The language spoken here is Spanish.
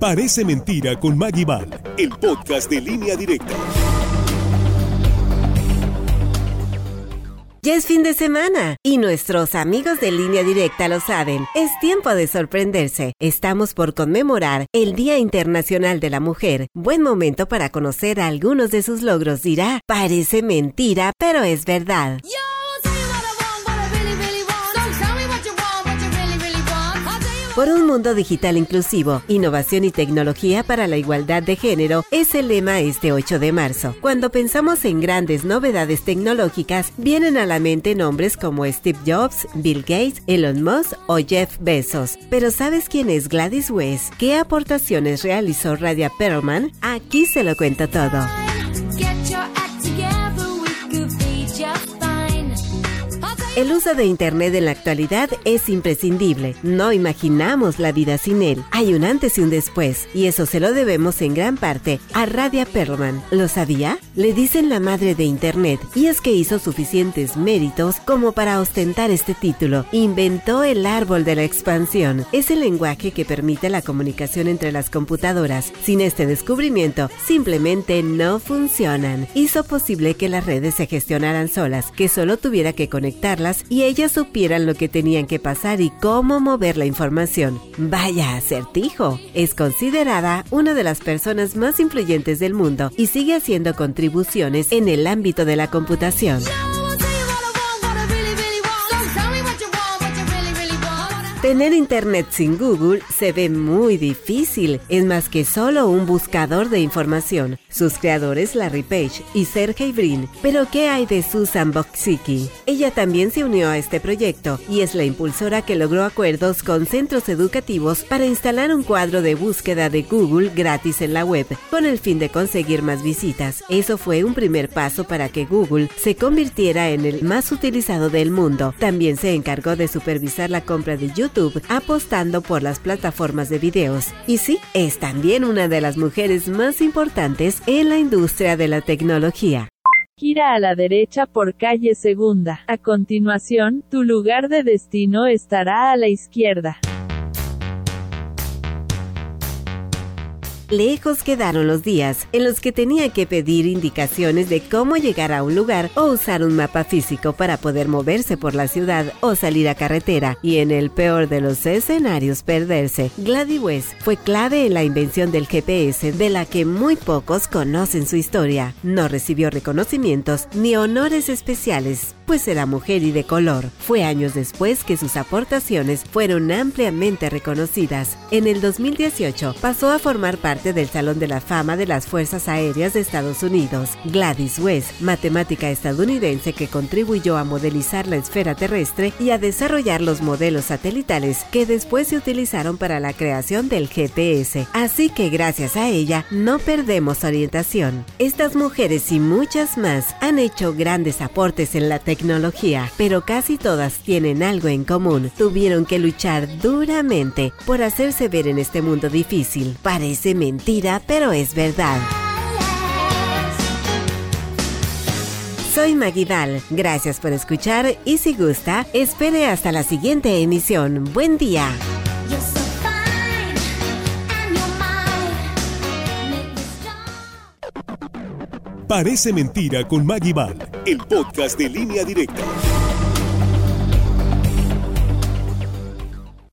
Parece mentira con Maggie Val, el podcast de línea directa. Ya es fin de semana y nuestros amigos de línea directa lo saben. Es tiempo de sorprenderse. Estamos por conmemorar el Día Internacional de la Mujer. Buen momento para conocer algunos de sus logros. Dirá, parece mentira, pero es verdad. Por un mundo digital inclusivo, innovación y tecnología para la igualdad de género es el lema este 8 de marzo. Cuando pensamos en grandes novedades tecnológicas, vienen a la mente nombres como Steve Jobs, Bill Gates, Elon Musk o Jeff Bezos. Pero ¿sabes quién es Gladys West? ¿Qué aportaciones realizó Radia Perlman? Aquí se lo cuento todo. El uso de Internet en la actualidad es imprescindible. No imaginamos la vida sin él. Hay un antes y un después, y eso se lo debemos en gran parte a Radia Perlman. ¿Lo sabía? Le dicen la madre de Internet, y es que hizo suficientes méritos como para ostentar este título. Inventó el árbol de la expansión. Es el lenguaje que permite la comunicación entre las computadoras. Sin este descubrimiento, simplemente no funcionan. Hizo posible que las redes se gestionaran solas, que solo tuviera que y ellas supieran lo que tenían que pasar y cómo mover la información. Vaya acertijo. Es considerada una de las personas más influyentes del mundo y sigue haciendo contribuciones en el ámbito de la computación. Tener internet sin Google se ve muy difícil, es más que solo un buscador de información. Sus creadores Larry Page y Sergey Brin. Pero ¿qué hay de Susan Boksicki? Ella también se unió a este proyecto y es la impulsora que logró acuerdos con centros educativos para instalar un cuadro de búsqueda de Google gratis en la web, con el fin de conseguir más visitas. Eso fue un primer paso para que Google se convirtiera en el más utilizado del mundo. También se encargó de supervisar la compra de YouTube apostando por las plataformas de videos. Y sí, es también una de las mujeres más importantes en la industria de la tecnología. Gira a la derecha por calle Segunda. A continuación, tu lugar de destino estará a la izquierda. Lejos quedaron los días en los que tenía que pedir indicaciones de cómo llegar a un lugar o usar un mapa físico para poder moverse por la ciudad o salir a carretera y en el peor de los escenarios perderse. Gladys West fue clave en la invención del GPS de la que muy pocos conocen su historia. No recibió reconocimientos ni honores especiales, pues era mujer y de color. Fue años después que sus aportaciones fueron ampliamente reconocidas. En el 2018 pasó a formar parte del Salón de la Fama de las Fuerzas Aéreas de Estados Unidos. Gladys West, matemática estadounidense que contribuyó a modelizar la esfera terrestre y a desarrollar los modelos satelitales que después se utilizaron para la creación del GPS. Así que gracias a ella no perdemos orientación. Estas mujeres y muchas más han hecho grandes aportes en la tecnología, pero casi todas tienen algo en común. Tuvieron que luchar duramente por hacerse ver en este mundo difícil. Parece mentira, pero es verdad. Soy Maguidal, gracias por escuchar y si gusta, espere hasta la siguiente emisión. Buen día. Parece mentira con Maggie el podcast de línea directa.